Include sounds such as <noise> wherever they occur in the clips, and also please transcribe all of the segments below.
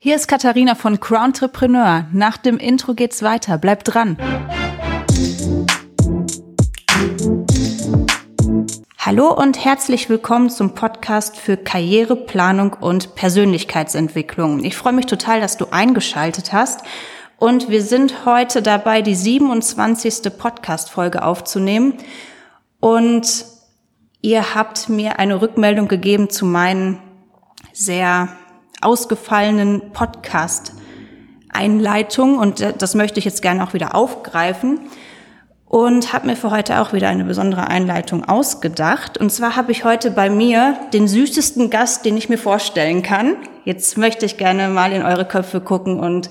Hier ist Katharina von Crowntrepreneur. Nach dem Intro geht's weiter. Bleibt dran. Hallo und herzlich willkommen zum Podcast für Karriereplanung und Persönlichkeitsentwicklung. Ich freue mich total, dass du eingeschaltet hast. Und wir sind heute dabei, die 27. Podcast-Folge aufzunehmen. Und ihr habt mir eine Rückmeldung gegeben zu meinen sehr ausgefallenen Podcast-Einleitung und das möchte ich jetzt gerne auch wieder aufgreifen und habe mir für heute auch wieder eine besondere Einleitung ausgedacht. Und zwar habe ich heute bei mir den süßesten Gast, den ich mir vorstellen kann. Jetzt möchte ich gerne mal in eure Köpfe gucken und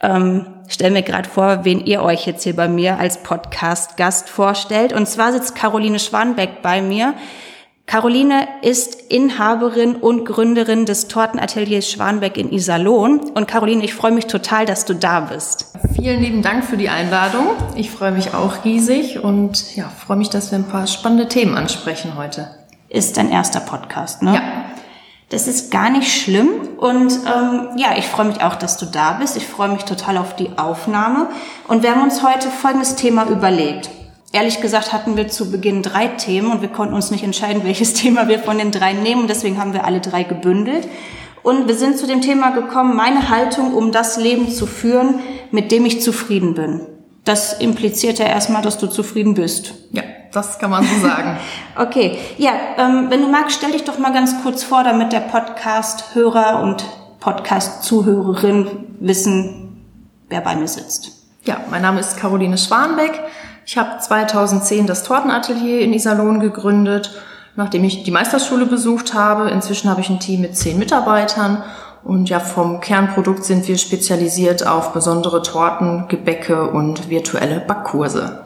ähm, stelle mir gerade vor, wen ihr euch jetzt hier bei mir als Podcast-Gast vorstellt. Und zwar sitzt Caroline Schwanbeck bei mir. Caroline ist Inhaberin und Gründerin des Tortenateliers Schwanbeck in Iserlohn. Und Caroline, ich freue mich total, dass du da bist. Vielen lieben Dank für die Einladung. Ich freue mich auch riesig und ja, freue mich, dass wir ein paar spannende Themen ansprechen heute. Ist dein erster Podcast, ne? Ja. Das ist gar nicht schlimm und ähm, ja, ich freue mich auch, dass du da bist. Ich freue mich total auf die Aufnahme und wir haben uns heute folgendes Thema überlegt. Ehrlich gesagt hatten wir zu Beginn drei Themen und wir konnten uns nicht entscheiden, <laughs> welches Thema wir von den drei nehmen. Deswegen haben wir alle drei gebündelt. Und wir sind zu dem Thema gekommen, meine Haltung, um das Leben zu führen, mit dem ich zufrieden bin. Das impliziert ja erstmal, dass du zufrieden bist. Ja, das kann man so sagen. <laughs> okay, ja, ähm, wenn du magst, stell dich doch mal ganz kurz vor, damit der Podcast-Hörer und Podcast-Zuhörerin wissen, wer bei mir sitzt. Ja, mein Name ist Caroline Schwanbeck. Ich habe 2010 das Tortenatelier in Iserlohn gegründet, nachdem ich die Meisterschule besucht habe. Inzwischen habe ich ein Team mit zehn Mitarbeitern und ja, vom Kernprodukt sind wir spezialisiert auf besondere Torten, Gebäcke und virtuelle Backkurse.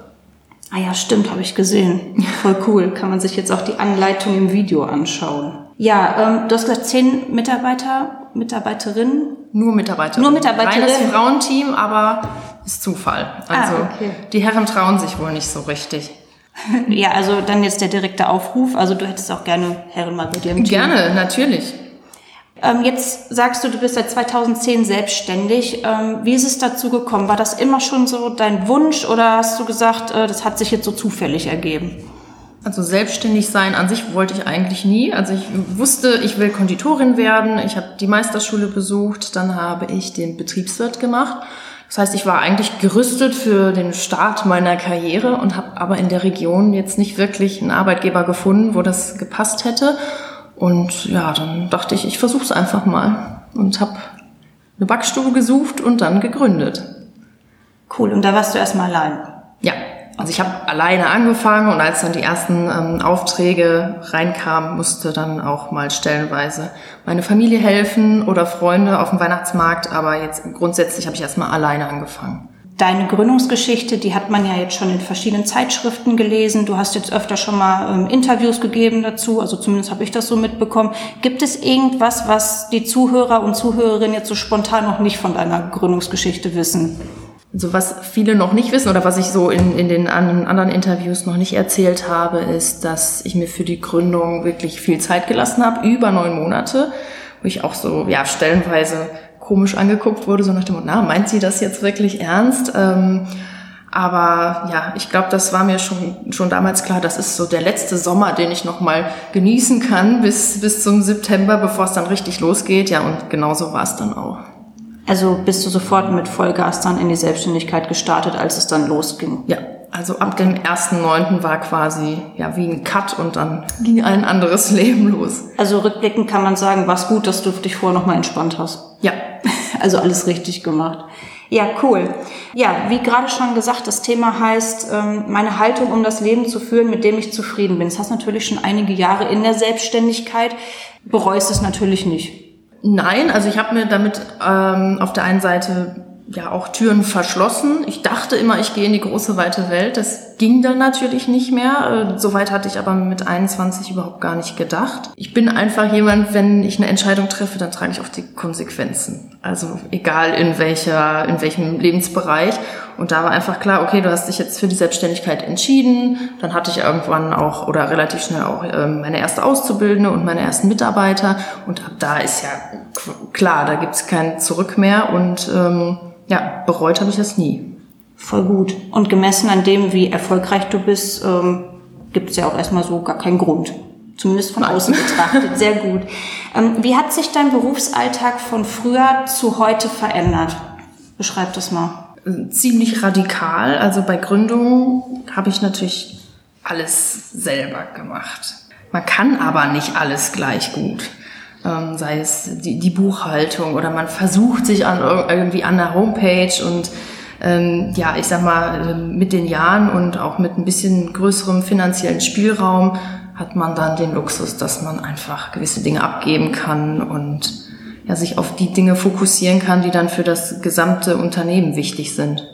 Ah ja, stimmt, habe ich gesehen. <laughs> Voll cool. Kann man sich jetzt auch die Anleitung im Video anschauen. Ja, ähm, du hast gesagt, zehn Mitarbeiter, Mitarbeiterinnen? Nur Mitarbeiterinnen. Nur Mitarbeiterinnen. Reines Frauenteam, aber ist Zufall. Ah, also ah, okay. die Herren trauen sich wohl nicht so richtig. <laughs> ja, also dann jetzt der direkte Aufruf. Also du hättest auch gerne Herren mal bei dir im Team. Gerne, natürlich. Ähm, jetzt sagst du, du bist seit 2010 selbstständig. Ähm, wie ist es dazu gekommen? War das immer schon so dein Wunsch oder hast du gesagt, äh, das hat sich jetzt so zufällig ergeben? Also selbstständig sein an sich wollte ich eigentlich nie. Also ich wusste, ich will Konditorin werden. Ich habe die Meisterschule besucht, dann habe ich den Betriebswirt gemacht das heißt, ich war eigentlich gerüstet für den Start meiner Karriere und habe aber in der Region jetzt nicht wirklich einen Arbeitgeber gefunden, wo das gepasst hätte. Und ja, dann dachte ich, ich versuche es einfach mal und habe eine Backstube gesucht und dann gegründet. Cool, und da warst du erstmal allein? Ja, also ich habe alleine angefangen und als dann die ersten ähm, Aufträge reinkamen, musste dann auch mal stellenweise meine Familie helfen oder Freunde auf dem Weihnachtsmarkt, aber jetzt grundsätzlich habe ich erstmal alleine angefangen. Deine Gründungsgeschichte, die hat man ja jetzt schon in verschiedenen Zeitschriften gelesen. Du hast jetzt öfter schon mal ähm, Interviews gegeben dazu, also zumindest habe ich das so mitbekommen. Gibt es irgendwas, was die Zuhörer und Zuhörerinnen jetzt so spontan noch nicht von deiner Gründungsgeschichte wissen? Also was viele noch nicht wissen oder was ich so in, in den anderen Interviews noch nicht erzählt habe, ist, dass ich mir für die Gründung wirklich viel Zeit gelassen habe, über neun Monate, wo ich auch so, ja, stellenweise komisch angeguckt wurde, so nach dem Motto, na, meint sie das jetzt wirklich ernst? Ähm, aber ja, ich glaube, das war mir schon, schon damals klar, das ist so der letzte Sommer, den ich nochmal genießen kann bis, bis zum September, bevor es dann richtig losgeht. Ja, und genauso war es dann auch. Also bist du sofort mit Vollgas dann in die Selbstständigkeit gestartet, als es dann losging? Ja, also ab dem 1.9. war quasi ja wie ein Cut und dann ging ein anderes <laughs> Leben los. Also rückblickend kann man sagen, war es gut, dass du dich vorher nochmal entspannt hast. Ja. <laughs> Also alles richtig gemacht. Ja, cool. Ja, wie gerade schon gesagt, das Thema heißt, ähm, meine Haltung, um das Leben zu führen, mit dem ich zufrieden bin. Das hast natürlich schon einige Jahre in der Selbstständigkeit, bereust es natürlich nicht. Nein, also ich habe mir damit ähm, auf der einen Seite ja auch Türen verschlossen. Ich dachte immer, ich gehe in die große weite Welt. Das ging dann natürlich nicht mehr. Äh, Soweit hatte ich aber mit 21 überhaupt gar nicht gedacht. Ich bin einfach jemand, wenn ich eine Entscheidung treffe, dann trage ich auch die Konsequenzen. Also egal in welcher, in welchem Lebensbereich. Und da war einfach klar, okay, du hast dich jetzt für die Selbstständigkeit entschieden. Dann hatte ich irgendwann auch oder relativ schnell auch ähm, meine erste Auszubildende und meine ersten Mitarbeiter. Und ab da ist ja klar, da gibt's kein Zurück mehr. Und ähm, ja, bereut habe ich das nie. Voll gut. Und gemessen an dem, wie erfolgreich du bist, ähm, gibt es ja auch erstmal so gar keinen Grund. Zumindest von Nein. außen betrachtet. Sehr gut. Ähm, wie hat sich dein Berufsalltag von früher zu heute verändert? Beschreib das mal. Ziemlich radikal. Also bei Gründungen habe ich natürlich alles selber gemacht. Man kann aber nicht alles gleich gut ähm, sei es die, die Buchhaltung oder man versucht sich an irgendwie an der Homepage und ähm, ja, ich sag mal, ähm, mit den Jahren und auch mit ein bisschen größerem finanziellen Spielraum hat man dann den Luxus, dass man einfach gewisse Dinge abgeben kann und ja, sich auf die Dinge fokussieren kann, die dann für das gesamte Unternehmen wichtig sind.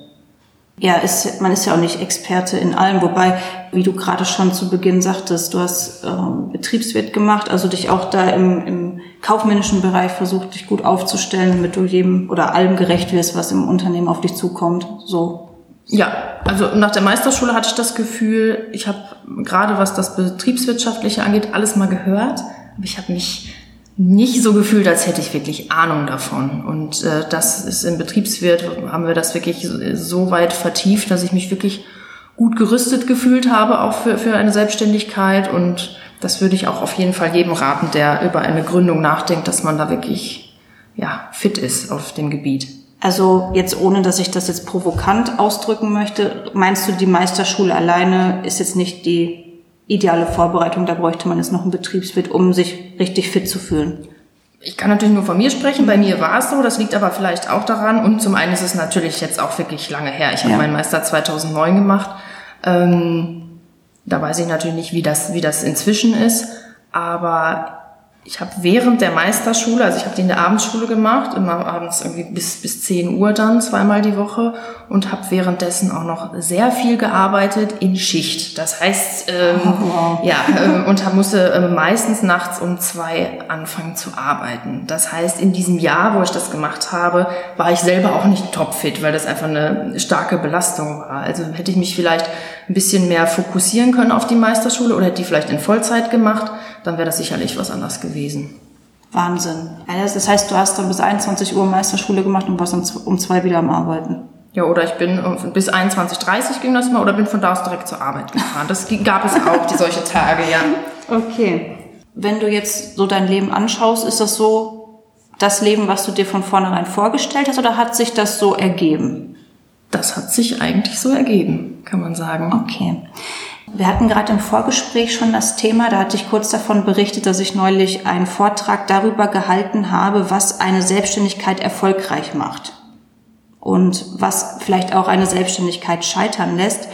Ja, ist, man ist ja auch nicht Experte in allem, wobei, wie du gerade schon zu Beginn sagtest, du hast ähm, Betriebswirt gemacht, also dich auch da im, im kaufmännischen Bereich versucht, dich gut aufzustellen, damit du jedem oder allem gerecht wirst, was im Unternehmen auf dich zukommt. So. Ja, also nach der Meisterschule hatte ich das Gefühl, ich habe gerade was das Betriebswirtschaftliche angeht, alles mal gehört, aber ich habe mich nicht so gefühlt, als hätte ich wirklich Ahnung davon. Und äh, das ist im Betriebswirt, haben wir das wirklich so weit vertieft, dass ich mich wirklich gut gerüstet gefühlt habe, auch für, für eine Selbstständigkeit. Und das würde ich auch auf jeden Fall jedem raten, der über eine Gründung nachdenkt, dass man da wirklich ja, fit ist auf dem Gebiet. Also jetzt ohne, dass ich das jetzt provokant ausdrücken möchte, meinst du, die Meisterschule alleine ist jetzt nicht die ideale Vorbereitung. Da bräuchte man jetzt noch einen Betriebswirt, um sich richtig fit zu fühlen. Ich kann natürlich nur von mir sprechen. Bei mir war es so. Das liegt aber vielleicht auch daran. Und zum einen ist es natürlich jetzt auch wirklich lange her. Ich habe meinen Meister 2009 gemacht. Ähm, da weiß ich natürlich nicht, wie das, wie das inzwischen ist. Aber ich habe während der Meisterschule, also ich habe die in der Abendschule gemacht, immer abends irgendwie bis, bis 10 Uhr dann, zweimal die Woche und habe währenddessen auch noch sehr viel gearbeitet in Schicht. Das heißt, ähm, oh, wow. ja, äh, und musste äh, meistens nachts um zwei anfangen zu arbeiten. Das heißt, in diesem Jahr, wo ich das gemacht habe, war ich selber auch nicht topfit, weil das einfach eine starke Belastung war. Also hätte ich mich vielleicht ein bisschen mehr fokussieren können auf die Meisterschule oder hätte die vielleicht in Vollzeit gemacht, dann wäre das sicherlich was anderes gewesen. Wahnsinn. Das heißt, du hast dann bis 21 Uhr Meisterschule gemacht und warst um zwei wieder am Arbeiten. Ja, oder ich bin bis 21.30 ging das mal oder bin von da aus direkt zur Arbeit gefahren. Das gab es auch, die solche Tage, ja. <laughs> Okay. Wenn du jetzt so dein Leben anschaust, ist das so das Leben, was du dir von vornherein vorgestellt hast oder hat sich das so ergeben? Das hat sich eigentlich so ergeben, kann man sagen. Okay. Wir hatten gerade im Vorgespräch schon das Thema, da hatte ich kurz davon berichtet, dass ich neulich einen Vortrag darüber gehalten habe, was eine Selbstständigkeit erfolgreich macht und was vielleicht auch eine Selbstständigkeit scheitern lässt.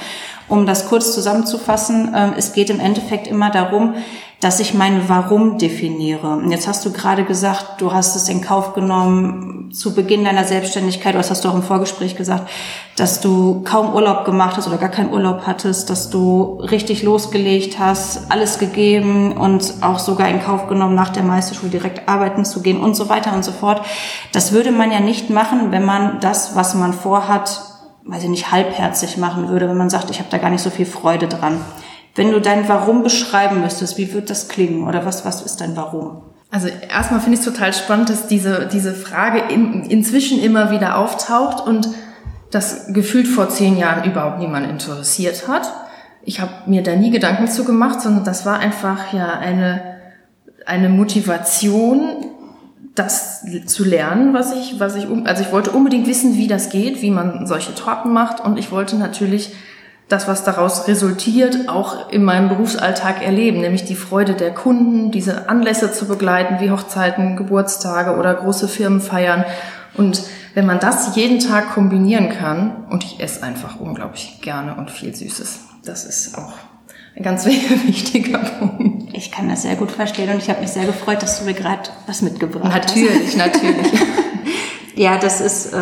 Um das kurz zusammenzufassen, ähm, es geht im Endeffekt immer darum, dass ich mein Warum definiere. Und jetzt hast du gerade gesagt, du hast es in Kauf genommen zu Beginn deiner Selbstständigkeit, was hast du auch im Vorgespräch gesagt, dass du kaum Urlaub gemacht hast oder gar keinen Urlaub hattest, dass du richtig losgelegt hast, alles gegeben und auch sogar in Kauf genommen, nach der Meisterschule direkt arbeiten zu gehen und so weiter und so fort. Das würde man ja nicht machen, wenn man das, was man vorhat, weiß ich nicht, halbherzig machen würde, wenn man sagt, ich habe da gar nicht so viel Freude dran. Wenn du dein Warum beschreiben müsstest, wie wird das klingen? Oder was, was ist dein Warum? Also erstmal finde ich es total spannend, dass diese, diese Frage in, inzwischen immer wieder auftaucht und das gefühlt vor zehn Jahren überhaupt niemand interessiert hat. Ich habe mir da nie Gedanken zu gemacht, sondern das war einfach ja eine, eine Motivation, das zu lernen, was ich, was ich, also ich wollte unbedingt wissen, wie das geht, wie man solche Torten macht und ich wollte natürlich das, was daraus resultiert, auch in meinem Berufsalltag erleben, nämlich die Freude der Kunden, diese Anlässe zu begleiten, wie Hochzeiten, Geburtstage oder große Firmenfeiern. Und wenn man das jeden Tag kombinieren kann, und ich esse einfach unglaublich gerne und viel Süßes, das ist auch ein ganz <laughs> wichtiger Punkt. Ich kann das sehr gut verstehen und ich habe mich sehr gefreut, dass du mir gerade was mitgebracht natürlich, hast. Natürlich, natürlich. <laughs> Ja, das ist äh,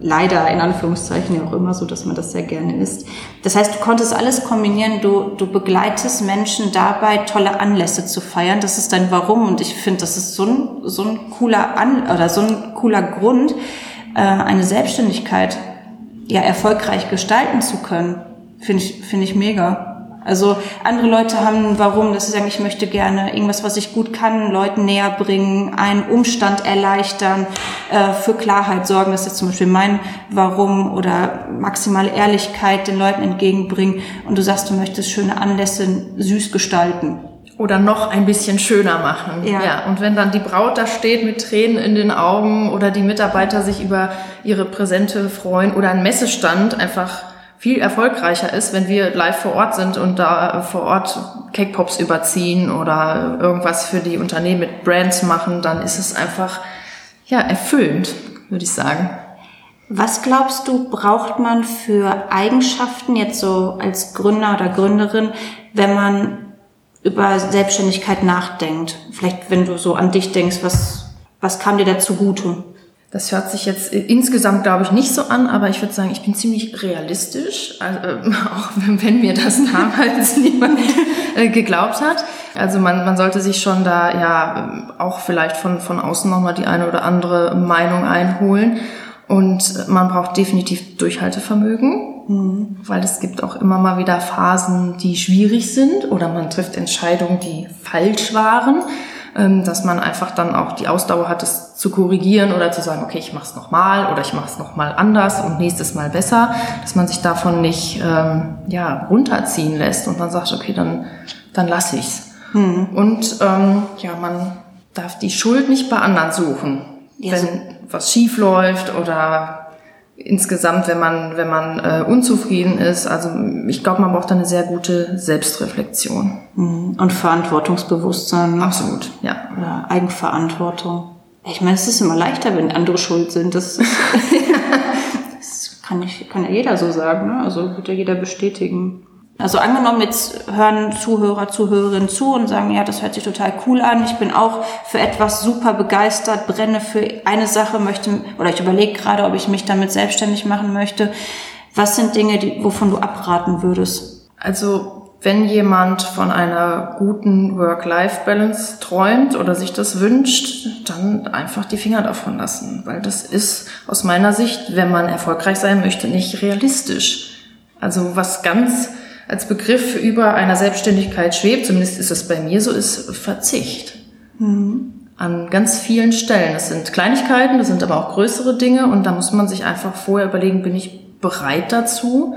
leider in Anführungszeichen ja auch immer so, dass man das sehr gerne isst. Das heißt, du konntest alles kombinieren. Du, du begleitest Menschen dabei, tolle Anlässe zu feiern. Das ist dein Warum. Und ich finde, das ist so ein, so ein cooler An oder so ein cooler Grund, äh, eine Selbstständigkeit ja erfolgreich gestalten zu können. Finde ich, finde ich mega. Also andere Leute haben warum, dass sie sagen, ich möchte gerne irgendwas, was ich gut kann, Leuten näher bringen, einen Umstand erleichtern, äh, für Klarheit sorgen. Das ist zum Beispiel mein Warum oder maximale Ehrlichkeit den Leuten entgegenbringen. Und du sagst, du möchtest schöne Anlässe süß gestalten. Oder noch ein bisschen schöner machen. Ja. ja. Und wenn dann die Braut da steht mit Tränen in den Augen oder die Mitarbeiter sich über ihre Präsente freuen oder ein Messestand einfach viel erfolgreicher ist, wenn wir live vor Ort sind und da vor Ort Cake Pops überziehen oder irgendwas für die Unternehmen mit Brands machen, dann ist es einfach ja erfüllend, würde ich sagen. Was glaubst du, braucht man für Eigenschaften jetzt so als Gründer oder Gründerin, wenn man über Selbstständigkeit nachdenkt? Vielleicht, wenn du so an dich denkst, was, was kam dir da zugute? Das hört sich jetzt insgesamt, glaube ich, nicht so an, aber ich würde sagen, ich bin ziemlich realistisch, also, <laughs> auch wenn, mir das damals <laughs> niemand äh, geglaubt hat. Also man, man sollte sich schon da ja auch vielleicht von, von außen nochmal die eine oder andere Meinung einholen. Und man braucht definitiv Durchhaltevermögen, mhm. weil es gibt auch immer mal wieder Phasen, die schwierig sind oder man trifft Entscheidungen, die falsch waren. Ähm, dass man einfach dann auch die Ausdauer hat, es zu korrigieren oder zu sagen, okay, ich mache es nochmal oder ich mache es nochmal anders und nächstes Mal besser, dass man sich davon nicht ähm, ja, runterziehen lässt und dann sagt, okay, dann, dann lasse ich's. Hm. Und ähm, ja, man darf die Schuld nicht bei anderen suchen. Ja, wenn was schief läuft oder insgesamt, wenn man, wenn man äh, unzufrieden ist. Also ich glaube, man braucht da eine sehr gute Selbstreflexion. Mhm. Und Verantwortungsbewusstsein. Ne? Absolut, ja. ja. Eigenverantwortung. Ich meine, es ist immer leichter, wenn andere schuld sind. Das, ist, <laughs> das kann, ich, kann ja jeder so sagen. Ne? Also wird ja jeder bestätigen. Also angenommen, jetzt hören Zuhörer, Zuhörerinnen zu und sagen, ja, das hört sich total cool an. Ich bin auch für etwas super begeistert, brenne für eine Sache, möchte, oder ich überlege gerade, ob ich mich damit selbstständig machen möchte. Was sind Dinge, die, wovon du abraten würdest? Also, wenn jemand von einer guten Work-Life-Balance träumt oder sich das wünscht, dann einfach die Finger davon lassen. Weil das ist aus meiner Sicht, wenn man erfolgreich sein möchte, nicht realistisch. Also was ganz als Begriff über einer Selbstständigkeit schwebt, zumindest ist es bei mir so, ist Verzicht. Mhm. An ganz vielen Stellen. Das sind Kleinigkeiten, das sind aber auch größere Dinge und da muss man sich einfach vorher überlegen, bin ich bereit dazu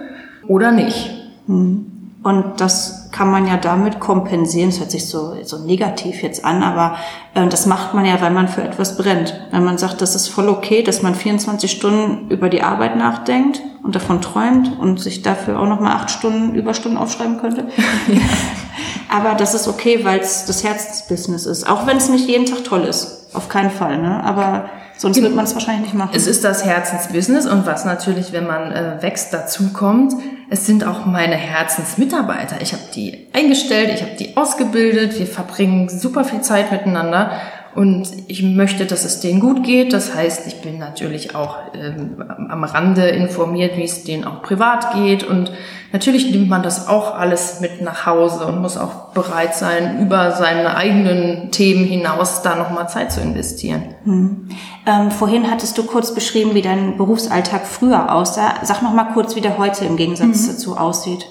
oder nicht. Mhm. Und das kann man ja damit kompensieren. Das hört sich so, so negativ jetzt an, aber äh, das macht man ja, weil man für etwas brennt. Wenn man sagt, das ist voll okay, dass man 24 Stunden über die Arbeit nachdenkt und davon träumt und sich dafür auch nochmal acht Stunden Überstunden aufschreiben könnte. ja. <laughs> <laughs> Aber das ist okay, weil es das Herzensbusiness ist. Auch wenn es nicht jeden Tag toll ist. Auf keinen Fall, ne? Aber Sonst wird man es wahrscheinlich nicht machen. Es ist das Herzensbusiness und was natürlich, wenn man äh, wächst, dazu kommt, es sind auch meine Herzensmitarbeiter. Ich habe die eingestellt, ich habe die ausgebildet, wir verbringen super viel Zeit miteinander und ich möchte, dass es denen gut geht. Das heißt, ich bin natürlich auch ähm, am Rande informiert, wie es denen auch privat geht. Und natürlich nimmt man das auch alles mit nach Hause und muss auch bereit sein, über seine eigenen Themen hinaus da nochmal Zeit zu investieren. Hm. Ähm, vorhin hattest du kurz beschrieben, wie dein Berufsalltag früher aussah. Sag noch mal kurz, wie der heute im Gegensatz mhm. dazu aussieht.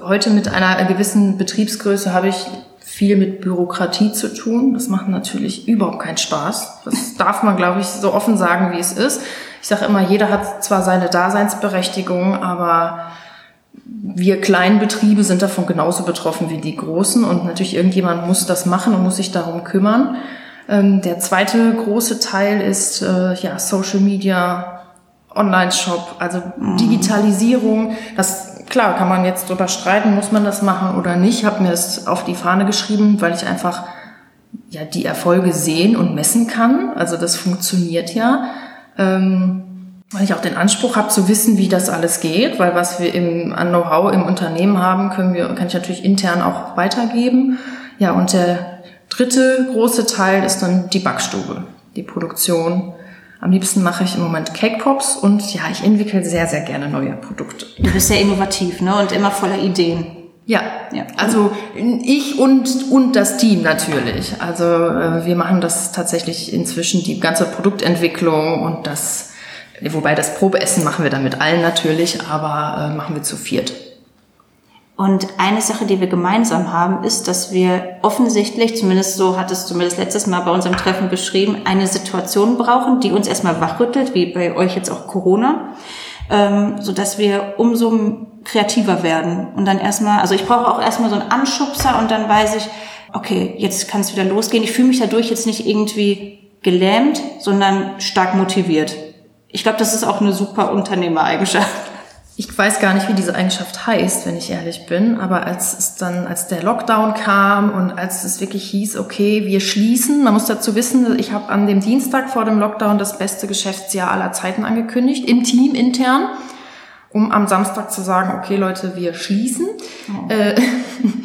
Heute mit einer gewissen Betriebsgröße habe ich viel mit Bürokratie zu tun. Das macht natürlich überhaupt keinen Spaß. Das darf man, glaube ich, so offen sagen, wie es ist. Ich sage immer, jeder hat zwar seine Daseinsberechtigung, aber wir kleinen Betriebe sind davon genauso betroffen wie die großen und natürlich irgendjemand muss das machen und muss sich darum kümmern. Ähm, der zweite große Teil ist äh, ja Social Media, Online-Shop, also mhm. Digitalisierung. Das klar, kann man jetzt drüber streiten, muss man das machen oder nicht. Ich habe mir das auf die Fahne geschrieben, weil ich einfach ja die Erfolge sehen und messen kann. Also das funktioniert ja. Ähm, weil ich auch den Anspruch habe zu wissen, wie das alles geht, weil was wir im, an Know-how im Unternehmen haben, können wir, kann ich natürlich intern auch weitergeben. Ja, und der dritte große Teil ist dann die Backstube, die Produktion Am liebsten mache ich im Moment Cake Pops und ja, ich entwickle sehr, sehr gerne neue Produkte. Du bist sehr innovativ ne? und immer voller Ideen. Ja, ja. also ich und, und das Team natürlich. Also äh, wir machen das tatsächlich inzwischen, die ganze Produktentwicklung und das, wobei das Probeessen machen wir dann mit allen natürlich, aber äh, machen wir zu viert. Und eine Sache, die wir gemeinsam haben, ist, dass wir offensichtlich, zumindest so hat es zumindest letztes Mal bei unserem Treffen beschrieben, eine Situation brauchen, die uns erstmal wachrüttelt, wie bei euch jetzt auch Corona, ähm, so dass wir umso kreativer werden. Und dann erstmal, also ich brauche auch erstmal so einen Anschubser und dann weiß ich, okay, jetzt kann es wieder losgehen. Ich fühle mich dadurch jetzt nicht irgendwie gelähmt, sondern stark motiviert. Ich glaube, das ist auch eine super Unternehmereigenschaft. Ich weiß gar nicht, wie diese Eigenschaft heißt, wenn ich ehrlich bin. Aber als es dann, als der Lockdown kam und als es wirklich hieß, okay, wir schließen, man muss dazu wissen, ich habe an dem Dienstag vor dem Lockdown das beste Geschäftsjahr aller Zeiten angekündigt, im Team intern, um am Samstag zu sagen, okay Leute, wir schließen. Oh. Äh, <laughs>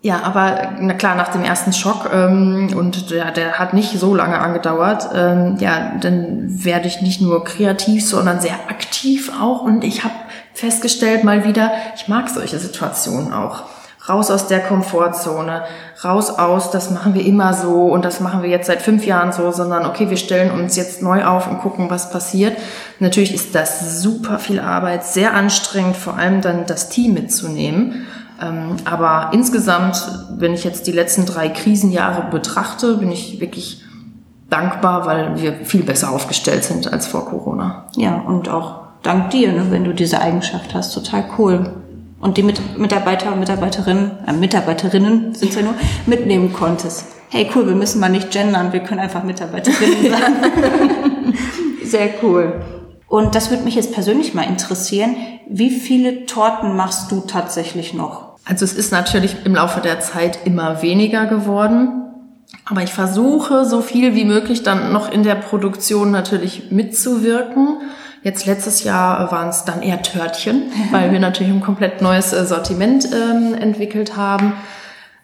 Ja, aber na klar, nach dem ersten Schock, ähm, und der, der hat nicht so lange angedauert, ähm, ja, dann werde ich nicht nur kreativ, sondern sehr aktiv auch. Und ich habe festgestellt mal wieder, ich mag solche Situationen auch. Raus aus der Komfortzone, raus aus, das machen wir immer so und das machen wir jetzt seit fünf Jahren so, sondern okay, wir stellen uns jetzt neu auf und gucken, was passiert. Natürlich ist das super viel Arbeit, sehr anstrengend, vor allem dann das Team mitzunehmen. Ähm, aber insgesamt, wenn ich jetzt die letzten drei Krisenjahre betrachte, bin ich wirklich dankbar, weil wir viel besser aufgestellt sind als vor Corona. Ja, und auch dank dir, ne, wenn du diese Eigenschaft hast. Total cool. Und die Mit Mitarbeiter und Mitarbeiterinnen, äh, Mitarbeiterinnen sind ja nur, mitnehmen konntest. Hey, cool, wir müssen mal nicht gendern, wir können einfach Mitarbeiterinnen <laughs> sagen. Sehr cool. Und das würde mich jetzt persönlich mal interessieren. Wie viele Torten machst du tatsächlich noch? Also es ist natürlich im Laufe der Zeit immer weniger geworden. Aber ich versuche so viel wie möglich dann noch in der Produktion natürlich mitzuwirken. Jetzt letztes Jahr waren es dann eher Törtchen, <laughs> weil wir natürlich ein komplett neues äh, Sortiment ähm, entwickelt haben.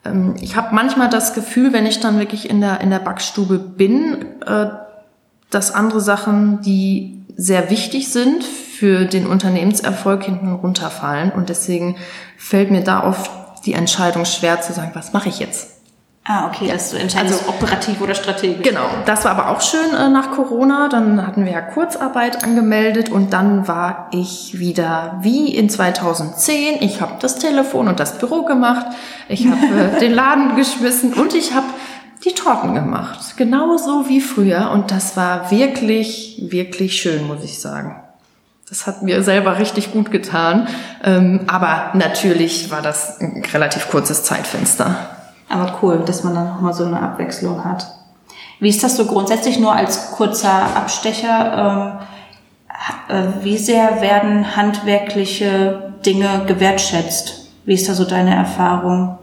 Ähm, ich habe manchmal das Gefühl, wenn ich dann wirklich in der, in der Backstube bin, äh, dass andere Sachen, die sehr wichtig sind für den Unternehmenserfolg hinten runterfallen. Und deswegen fällt mir da oft die Entscheidung schwer zu sagen, was mache ich jetzt? Ah, okay, dass du entscheidest, also, operativ oder strategisch. Genau, das war aber auch schön äh, nach Corona. Dann hatten wir ja Kurzarbeit angemeldet und dann war ich wieder wie in 2010. Ich habe das Telefon und das Büro gemacht. Ich habe äh, <laughs> den Laden geschmissen und ich habe die Torten gemacht. Genauso wie früher. Und das war wirklich, wirklich schön, muss ich sagen. Das hat mir selber richtig gut getan. Ähm, aber natürlich war das ein relativ kurzes Zeitfenster. Aber cool, dass man dann nochmal so eine Abwechslung hat. Wie ist das so grundsätzlich nur als kurzer Abstecher? Ähm, äh, wie sehr werden handwerkliche Dinge gewertschätzt? Wie ist da so deine Erfahrung?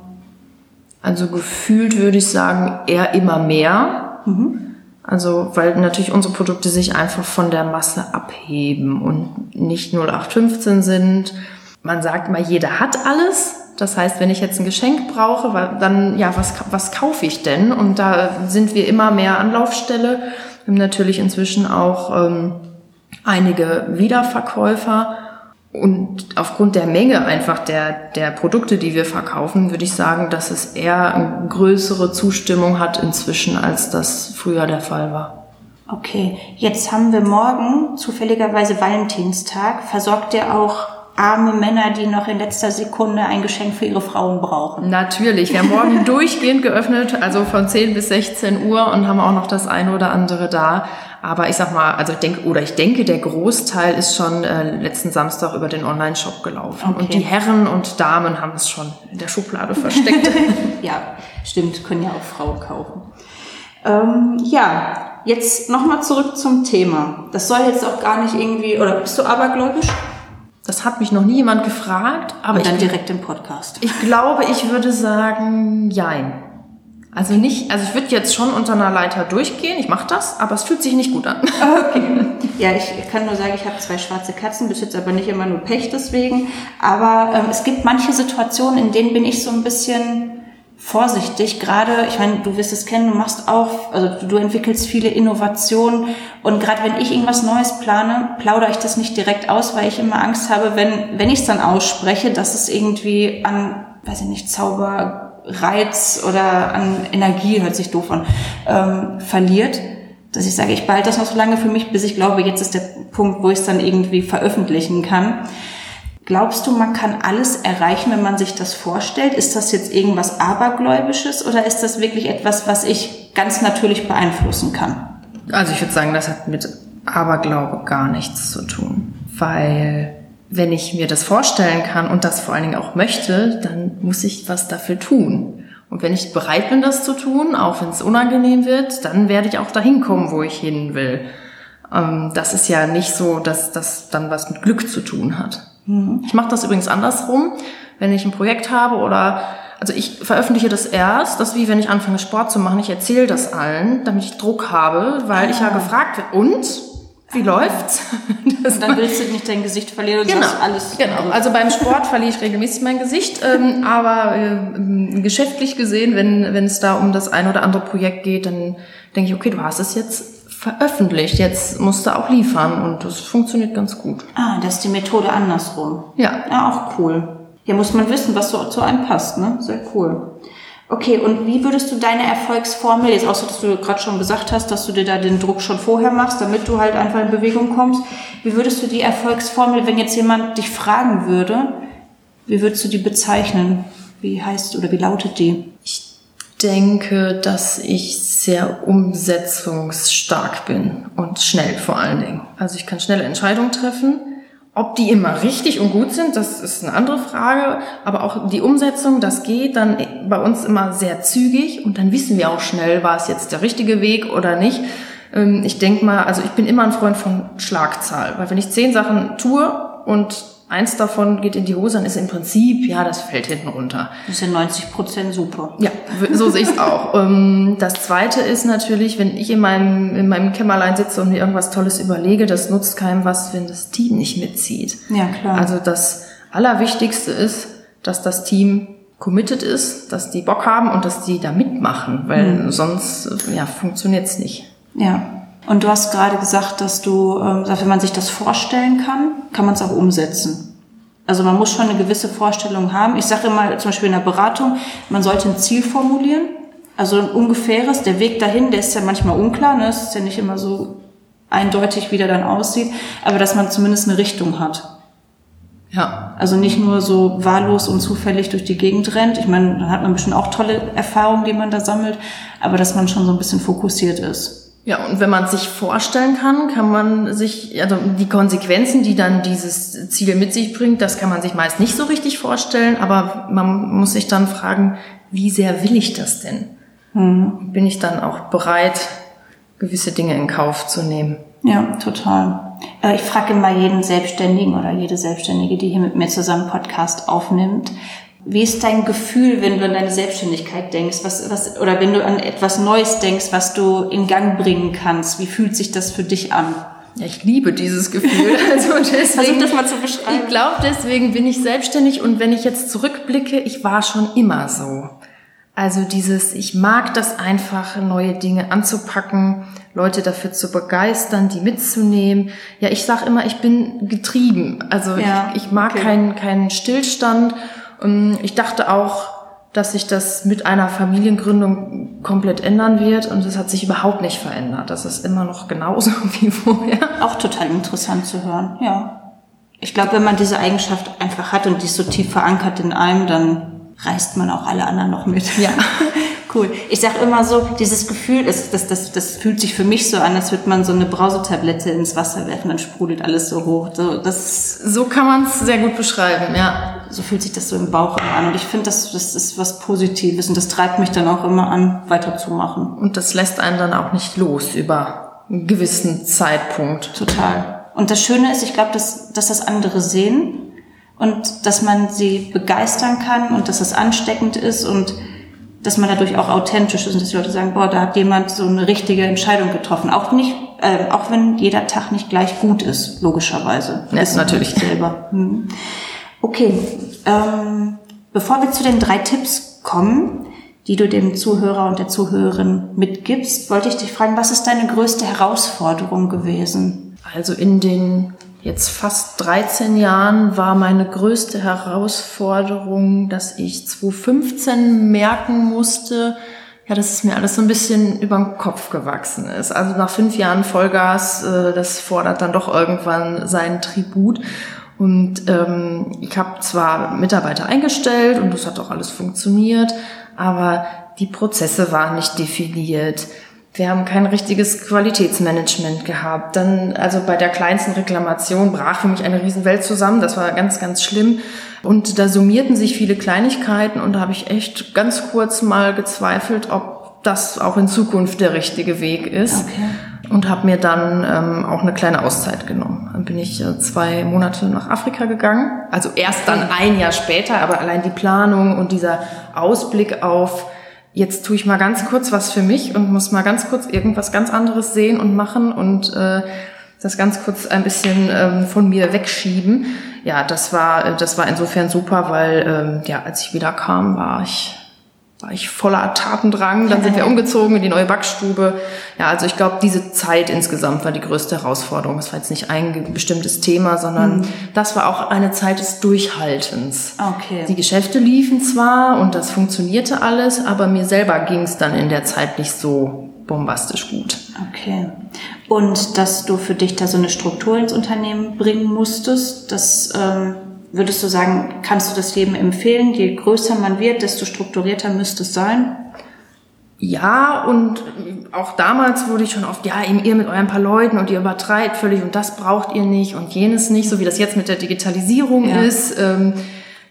Also gefühlt würde ich sagen eher immer mehr. Mhm. Also, weil natürlich unsere Produkte sich einfach von der Masse abheben und nicht 0815 sind. Man sagt immer, jeder hat alles. Das heißt, wenn ich jetzt ein Geschenk brauche, dann, ja, was, was kaufe ich denn? Und da sind wir immer mehr Anlaufstelle. Wir haben natürlich inzwischen auch ähm, einige Wiederverkäufer. Und aufgrund der Menge einfach der, der Produkte, die wir verkaufen, würde ich sagen, dass es eher eine größere Zustimmung hat inzwischen, als das früher der Fall war. Okay, jetzt haben wir morgen zufälligerweise Valentinstag. Versorgt ihr auch arme Männer, die noch in letzter Sekunde ein Geschenk für ihre Frauen brauchen? Natürlich. Wir haben morgen <laughs> durchgehend geöffnet, also von 10 bis 16 Uhr und haben auch noch das eine oder andere da. Aber ich sag mal, also ich denke, oder ich denke, der Großteil ist schon äh, letzten Samstag über den Online-Shop gelaufen. Okay. Und die Herren und Damen haben es schon in der Schublade versteckt. <laughs> ja, stimmt, können ja auch Frauen kaufen. Ähm, ja, jetzt nochmal zurück zum Thema. Das soll jetzt auch gar nicht irgendwie, oder bist du abergläubisch? Das hat mich noch nie jemand gefragt, aber. Und dann ich, direkt im Podcast. Ich glaube, ich würde sagen, jein. Also nicht, also ich würde jetzt schon unter einer Leiter durchgehen, ich mache das, aber es fühlt sich nicht gut an. Okay. <laughs> Ja, ich kann nur sagen, ich habe zwei schwarze Katzen, bis jetzt aber nicht immer nur Pech deswegen. Aber ähm, es gibt manche Situationen, in denen bin ich so ein bisschen vorsichtig, gerade, ich meine, du wirst es kennen, du machst auch, also du entwickelst viele Innovationen und gerade wenn ich irgendwas Neues plane, plaudere ich das nicht direkt aus, weil ich immer Angst habe, wenn, wenn ich es dann ausspreche, dass es irgendwie an, weiß ich nicht, Zauberreiz oder an Energie, hört sich doof an, ähm, verliert. Dass ich sage, ich behalte das noch so lange für mich, bis ich glaube, jetzt ist der Punkt, wo ich es dann irgendwie veröffentlichen kann. Glaubst du, man kann alles erreichen, wenn man sich das vorstellt? Ist das jetzt irgendwas Abergläubisches oder ist das wirklich etwas, was ich ganz natürlich beeinflussen kann? Also ich würde sagen, das hat mit Aberglaube gar nichts zu tun, weil wenn ich mir das vorstellen kann und das vor allen Dingen auch möchte, dann muss ich was dafür tun. Und wenn ich bereit bin, das zu tun, auch wenn es unangenehm wird, dann werde ich auch dahin kommen, wo ich hin will. Ähm, das ist ja nicht so, dass das dann was mit Glück zu tun hat. Mhm. Ich mache das übrigens andersrum, wenn ich ein Projekt habe oder also ich veröffentliche das erst, das ist wie wenn ich anfange Sport zu machen, ich erzähle das allen, damit ich Druck habe, weil ich ja ah. gefragt werde, und wie läuft's? <laughs> Das dann willst du nicht dein Gesicht verlieren und genau, sagst alles. Genau. Also beim Sport verliere ich regelmäßig mein Gesicht, ähm, aber äh, geschäftlich gesehen, wenn wenn es da um das ein oder andere Projekt geht, dann denke ich, okay, du hast es jetzt veröffentlicht. Jetzt musst du auch liefern und das funktioniert ganz gut. Ah, das ist die Methode andersrum. Ja. Ja, auch cool. Hier muss man wissen, was so zu einem passt, ne? Sehr cool. Okay, und wie würdest du deine Erfolgsformel, jetzt auch so, dass du gerade schon gesagt hast, dass du dir da den Druck schon vorher machst, damit du halt einfach in Bewegung kommst, wie würdest du die Erfolgsformel, wenn jetzt jemand dich fragen würde, wie würdest du die bezeichnen? Wie heißt oder wie lautet die? Ich denke, dass ich sehr umsetzungsstark bin und schnell vor allen Dingen. Also ich kann schnelle Entscheidungen treffen. Ob die immer richtig und gut sind, das ist eine andere Frage. Aber auch die Umsetzung, das geht dann bei uns immer sehr zügig und dann wissen wir auch schnell, war es jetzt der richtige Weg oder nicht. Ähm, ich denke mal, also ich bin immer ein Freund von Schlagzahl, weil wenn ich zehn Sachen tue und eins davon geht in die Hose, dann ist im Prinzip, ja, das fällt hinten runter. Das sind 90 Prozent super. Ja, so sehe ich es auch. <laughs> Ähm, das zweite ist natürlich, wenn ich in meinem, in meinem Kämmerlein sitze und mir irgendwas Tolles überlege, das nutzt keinem was, wenn das Team nicht mitzieht. Ja, klar. Also das Allerwichtigste ist, dass das Team committed ist, dass die Bock haben und dass die da mitmachen, weil mhm. sonst, ja, funktioniert's nicht. Ja. Und du hast gerade gesagt, dass du, ähm, wenn man sich das vorstellen kann, kann man es auch umsetzen. Also man muss schon eine gewisse Vorstellung haben. Ich sage immer zum Beispiel in der Beratung, man sollte ein Ziel formulieren, also ein ungefähres. Der Weg dahin, der ist ja manchmal unklar, ne? es ist ja nicht immer so eindeutig, wie der dann aussieht, aber dass man zumindest eine Richtung hat. Ja. Also nicht nur so wahllos und zufällig durch die Gegend rennt. Ich meine, dann hat man bestimmt auch tolle Erfahrungen, die man da sammelt, aber dass man schon so ein bisschen fokussiert ist. Ja, und wenn man sich vorstellen kann, kann man sich, also die Konsequenzen, die dann dieses Ziel mit sich bringt, das kann man sich meist nicht so richtig vorstellen, aber man muss sich dann fragen, wie sehr will ich das denn? Mhm. Bin ich dann auch bereit, gewisse Dinge in Kauf zu nehmen? Ja, total. Äh, ich frage immer jeden Selbstständigen oder jede Selbstständige, die hier mit mir zusammen Podcast aufnimmt, wie ist dein Gefühl, wenn du an deine Selbstständigkeit denkst, was, was, oder wenn du an etwas Neues denkst, was du in Gang bringen kannst? Wie fühlt sich das für dich an? Ja, ich liebe dieses Gefühl. <laughs> Also deswegen, Versuch das mal zu beschreiben. Ich glaube, deswegen bin ich selbstständig und wenn ich jetzt zurückblicke, ich war schon immer so. Also dieses, ich mag das einfach, neue Dinge anzupacken, Leute dafür zu begeistern, die mitzunehmen. Ja, ich sag immer, ich bin getrieben. Also ja, ich, ich mag okay. keinen, keinen Stillstand ich dachte auch, dass sich das mit einer Familiengründung komplett ändern wird und es hat sich überhaupt nicht verändert. Das ist immer noch genauso <laughs> wie vorher. Auch total interessant zu hören, ja. Ich glaube, wenn man diese Eigenschaft einfach hat und die ist so tief verankert in einem, dann reißt man auch alle anderen noch mit. Ja. <laughs> Cool. Ich sag immer so, dieses Gefühl, das, das, das, das fühlt sich für mich so an, als würde man so eine Brausetablette ins Wasser werfen, dann sprudelt alles so hoch. So, das so kann man es sehr gut beschreiben, ja. So fühlt sich das so im Bauch an. Und ich finde, das, das ist was Positives und das treibt mich dann auch immer an, weiterzumachen. Und das lässt einen dann auch nicht los über einen gewissen Zeitpunkt. Total. Und das Schöne ist, ich glaube, dass, dass das andere sehen und dass man sie begeistern kann und dass das ansteckend ist und dass man dadurch auch authentisch ist und dass die Leute sagen, boah, da hat jemand so eine richtige Entscheidung getroffen. Auch nicht, äh, auch wenn jeder Tag nicht gleich gut ist, logischerweise. Ja, ist natürlich selber. Hm. Okay, ähm, bevor wir zu den drei Tipps kommen, die du dem Zuhörer und der Zuhörerin mitgibst, wollte ich dich fragen, was ist deine größte Herausforderung gewesen? Also in den jetzt fast 13 Jahren war meine größte Herausforderung, dass ich 2015 merken musste, ja, dass es mir alles so ein bisschen über den Kopf gewachsen ist. Also nach fünf Jahren Vollgas, äh, das fordert dann doch irgendwann seinen Tribut. Und ähm, ich habe zwar Mitarbeiter eingestellt und das hat auch alles funktioniert, aber die Prozesse waren nicht definiert. Wir haben kein richtiges Qualitätsmanagement gehabt. Dann, also bei der kleinsten Reklamation brach für mich eine Riesenwelt zusammen. Das war ganz, ganz schlimm. Und da summierten sich viele Kleinigkeiten und da habe ich echt ganz kurz mal gezweifelt, ob das auch in Zukunft der richtige Weg ist. Okay. Und habe mir dann ähm, auch eine kleine Auszeit genommen. Dann bin ich äh, zwei Monate nach Afrika gegangen. Also erst dann ein Jahr später, aber allein die Planung und dieser Ausblick auf jetzt tue ich mal ganz kurz was für mich und muss mal ganz kurz irgendwas ganz anderes sehen und machen und äh, das ganz kurz ein bisschen ähm, von mir wegschieben. Ja, das war das war insofern super, weil ähm, ja, als ich wieder kam, war ich war ich voller Tatendrang. Dann sind wir umgezogen in die neue Backstube. Ja, also ich glaube, diese Zeit insgesamt war die größte Herausforderung. Es war jetzt nicht ein bestimmtes Thema, sondern mhm. das war auch eine Zeit des Durchhaltens. Okay. Die Geschäfte liefen zwar und das funktionierte alles, aber mir selber ging es dann in der Zeit nicht so bombastisch gut. Okay. Und dass du für dich da so eine Struktur ins Unternehmen bringen musstest, das ähm Würdest du sagen, kannst du das jedem empfehlen? Je größer man wird, desto strukturierter müsste es sein? Ja, und auch damals wurde ich schon oft, ja, ihr mit euren paar Leuten und ihr übertreibt völlig und das braucht ihr nicht und jenes nicht, so wie das jetzt mit der Digitalisierung ja. ist. Ähm,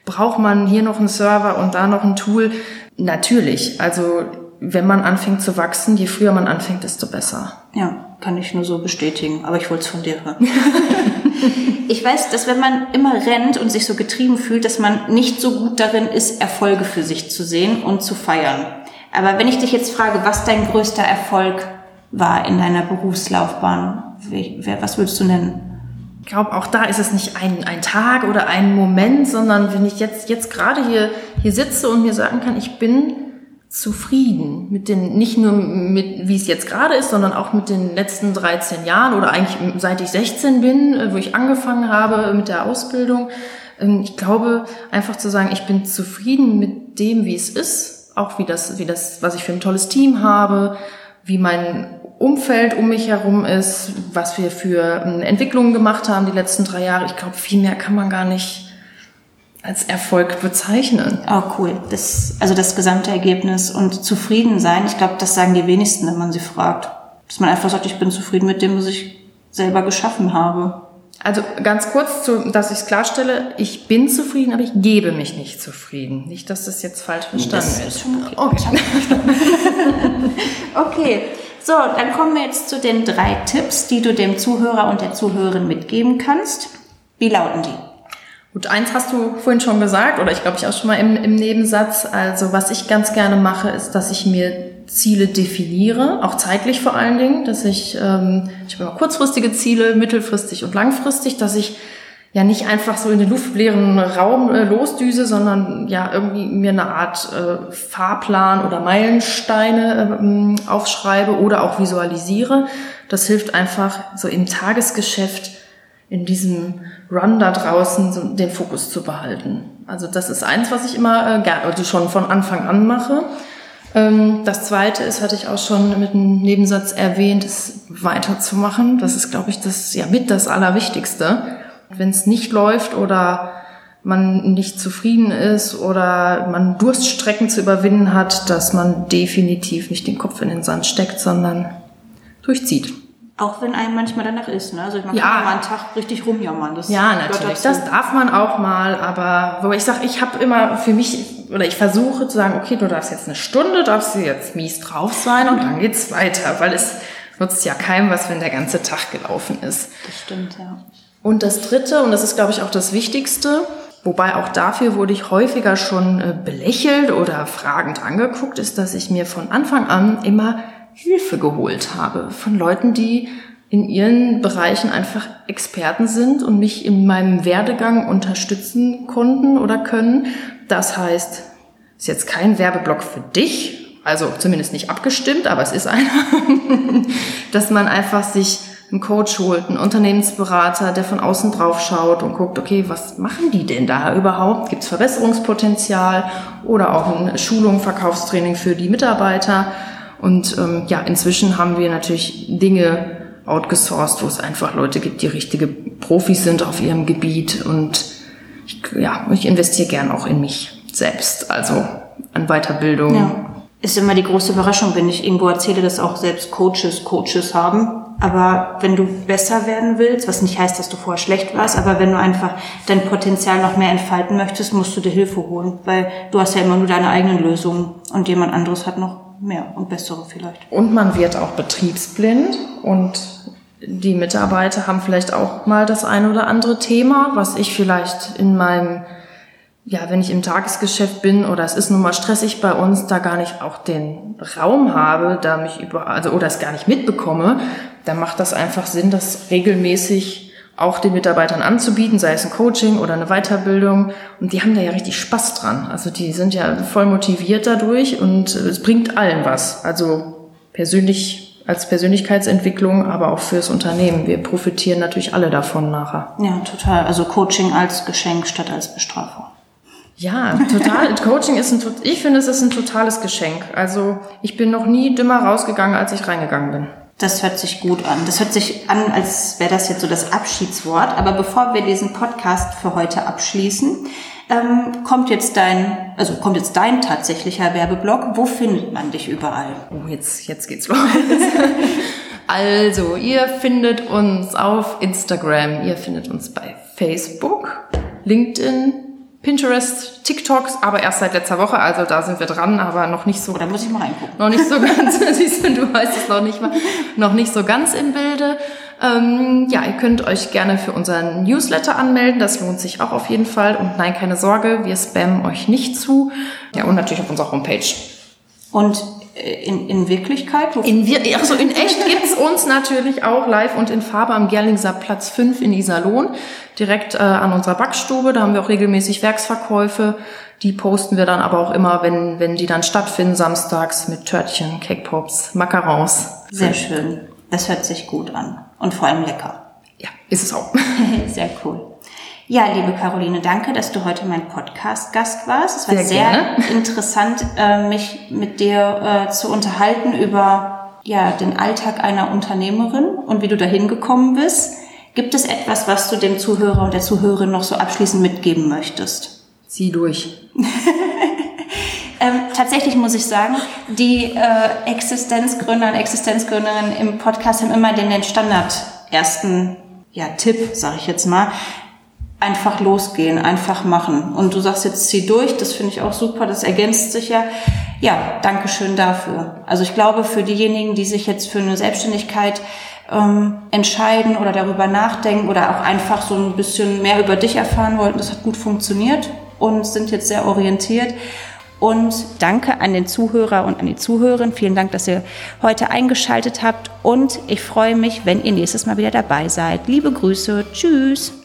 braucht man hier noch einen Server und da noch ein Tool? Natürlich. Also wenn man anfängt zu wachsen, je früher man anfängt, desto besser. Ja, kann ich nur so bestätigen. Aber ich wollte es von dir hören. <laughs> ich weiß, dass wenn man immer rennt und sich so getrieben fühlt, dass man nicht so gut darin ist, Erfolge für sich zu sehen und zu feiern. Aber wenn ich dich jetzt frage, was dein größter Erfolg war in deiner Berufslaufbahn, was würdest du nennen? Ich glaube, auch da ist es nicht ein, ein Tag oder ein Moment, sondern wenn ich jetzt, jetzt gerade hier, hier sitze und mir sagen kann, ich bin zufrieden mit den, nicht nur mit, wie es jetzt gerade ist, sondern auch mit den letzten 13 Jahren oder eigentlich seit ich 16 bin, äh, wo ich angefangen habe mit der Ausbildung. Ähm, ich glaube, einfach zu sagen, ich bin zufrieden mit dem, wie es ist, auch wie das, wie das, was ich für ein tolles Team habe, wie mein Umfeld um mich herum ist, was wir für ähm, Entwicklungen gemacht haben die letzten drei Jahre. Ich glaube, viel mehr kann man gar nicht als Erfolg bezeichnen. Oh, cool. Das, also das gesamte Ergebnis und zufrieden sein, ich glaube, das sagen die wenigsten, wenn man sie fragt. Dass man einfach sagt, ich bin zufrieden mit dem, was ich selber geschaffen habe. Also ganz kurz, zu, dass ich es klarstelle, ich bin zufrieden, aber ich gebe mich nicht zufrieden. Nicht, dass das jetzt falsch verstanden das ist. ist. Schon okay. Okay. <laughs> okay. So, dann kommen wir jetzt zu den drei Tipps, die du dem Zuhörer und der Zuhörerin mitgeben kannst. Wie lauten die? Gut, eins hast du vorhin schon gesagt, oder ich glaube ich auch schon mal im, im Nebensatz. Also was ich ganz gerne mache, ist, dass ich mir Ziele definiere, auch zeitlich vor allen Dingen, dass ich, ähm, ich habe immer kurzfristige Ziele, mittelfristig und langfristig, dass ich ja nicht einfach so in den luftleeren Raum äh, losdüse, sondern ja irgendwie mir eine Art äh, Fahrplan oder Meilensteine äh, aufschreibe oder auch visualisiere. Das hilft einfach so im Tagesgeschäft in diesem Run da draußen den Fokus zu behalten. Also das ist eins, was ich immer äh, gerne, also schon von Anfang an mache. Ähm, das zweite ist, hatte ich auch schon mit einem Nebensatz erwähnt, ist weiterzumachen. Das ist, glaube ich, das ja mit das Allerwichtigste. Wenn es nicht läuft oder man nicht zufrieden ist oder man Durststrecken zu überwinden hat, dass man definitiv nicht den Kopf in den Sand steckt, sondern durchzieht. Auch wenn einem manchmal danach ist, ne? Also man ja. kann mal einen Tag richtig rumjammern. Das ja, natürlich. Das darf man auch mal, aber wo ich sage, ich habe immer für mich oder ich versuche zu sagen, okay, du darfst jetzt eine Stunde, darfst du jetzt mies drauf sein und dann geht's weiter, weil es nutzt ja keinem was, wenn der ganze Tag gelaufen ist. Das stimmt, ja. Und das dritte, und das ist, glaube ich, auch das Wichtigste, wobei auch dafür wurde ich häufiger schon äh, belächelt oder fragend angeguckt, ist, dass ich mir von Anfang an immer Hilfe geholt habe von Leuten, die in ihren Bereichen einfach Experten sind und mich in meinem Werdegang unterstützen konnten oder können. Das heißt ist jetzt kein Werbeblock für dich, also zumindest nicht abgestimmt, aber es ist einer, <laughs> dass man einfach sich einen Coach holt, einen Unternehmensberater, der von außen drauf schaut und guckt, okay, was machen die denn da überhaupt? Gibt es Verbesserungspotenzial oder auch eine Schulung, Verkaufstraining für die Mitarbeiter? Und ähm, ja, inzwischen haben wir natürlich Dinge outgesourced, wo es einfach Leute gibt, die richtige Profis sind auf ihrem Gebiet. Und ich, ja, ich investiere gern auch in mich selbst, also an Weiterbildung. Ja. Ist immer die große Überraschung, wenn ich irgendwo erzähle, dass auch selbst Coaches Coaches haben. Aber wenn du besser werden willst, was nicht heißt, dass du vorher schlecht warst, aber wenn du einfach dein Potenzial noch mehr entfalten möchtest, musst du dir Hilfe holen, weil du hast ja immer nur deine eigenen Lösungen und jemand anderes hat noch mehr und bessere vielleicht. Und man wird auch betriebsblind und die Mitarbeiter haben vielleicht auch mal das ein oder andere Thema, was ich vielleicht in meinem, ja, wenn ich im Tagesgeschäft bin oder es ist nun mal stressig bei uns, da gar nicht auch den Raum habe, da mich über, also oder es gar nicht mitbekomme, dann macht das einfach Sinn, das regelmäßig auch den Mitarbeitern anzubieten, sei es ein Coaching oder eine Weiterbildung. Und die haben da ja richtig Spaß dran. Also die sind ja voll motiviert dadurch und es bringt allen was. Also persönlich als Persönlichkeitsentwicklung, aber auch fürs Unternehmen. Wir profitieren natürlich alle davon nachher. Ja, total. Also Coaching als Geschenk statt als Bestrafung. Ja, total. <laughs> Coaching ist ein, ich finde, es ist ein totales Geschenk. Also ich bin noch nie dümmer rausgegangen, als ich reingegangen bin. Das hört sich gut an. Das hört sich an, als wäre das jetzt so das Abschiedswort. Aber bevor wir diesen Podcast für heute abschließen, ähm, kommt jetzt dein, also kommt jetzt dein tatsächlicher Werbeblock. Wo findet man dich überall? Oh, jetzt, jetzt geht's los. <laughs> also, ihr findet uns auf Instagram, ihr findet uns bei Facebook, LinkedIn, Pinterest, TikToks, aber erst seit letzter Woche, also da sind wir dran, aber noch nicht so. Da muss ich mal reingucken. Noch nicht so ganz, <laughs> siehst du, du weißt es noch nicht mal, noch nicht so ganz im Bilde. Ähm, ja, ihr könnt euch gerne für unseren Newsletter anmelden, das lohnt sich auch auf jeden Fall. Und nein, keine Sorge, wir spammen euch nicht zu. Ja, und natürlich auf unserer Homepage. Und in, in Wirklichkeit? In, also in echt gibt's <laughs> uns natürlich auch live und in Farbe am Gerlingser Platz 5 in Iserlohn, direkt äh, an unserer Backstube. Da haben wir auch regelmäßig Werksverkäufe. Die posten wir dann aber auch immer, wenn, wenn die dann stattfinden, samstags mit Törtchen, Cake Pops, Macarons. Sehr schön. Das hört sich gut an. Und vor allem lecker. Ja, ist es auch. <laughs> Sehr cool. Ja, liebe Caroline, danke, dass du heute mein Podcast-Gast warst. Es war sehr, sehr <laughs> interessant, äh, mich mit dir äh, zu unterhalten über ja, den Alltag einer Unternehmerin und wie du dahin gekommen bist. Gibt es etwas, was du dem Zuhörer und der Zuhörerin noch so abschließend mitgeben möchtest? Zieh durch. <laughs> ähm, tatsächlich muss ich sagen, die äh, Existenzgründer und Existenzgründerinnen im Podcast haben immer den, den Standard ersten ja, Tipp, sage ich jetzt mal einfach losgehen, einfach machen. Und du sagst jetzt, zieh durch, das finde ich auch super, das ergänzt sich ja. Ja, danke schön dafür. Also ich glaube, für diejenigen, die sich jetzt für eine Selbstständigkeit ähm, entscheiden oder darüber nachdenken oder auch einfach so ein bisschen mehr über dich erfahren wollten, das hat gut funktioniert und sind jetzt sehr orientiert. Und danke an den Zuhörer und an die Zuhörerin. Vielen Dank, dass ihr heute eingeschaltet habt. Und ich freue mich, wenn ihr nächstes Mal wieder dabei seid. Liebe Grüße. Tschüss.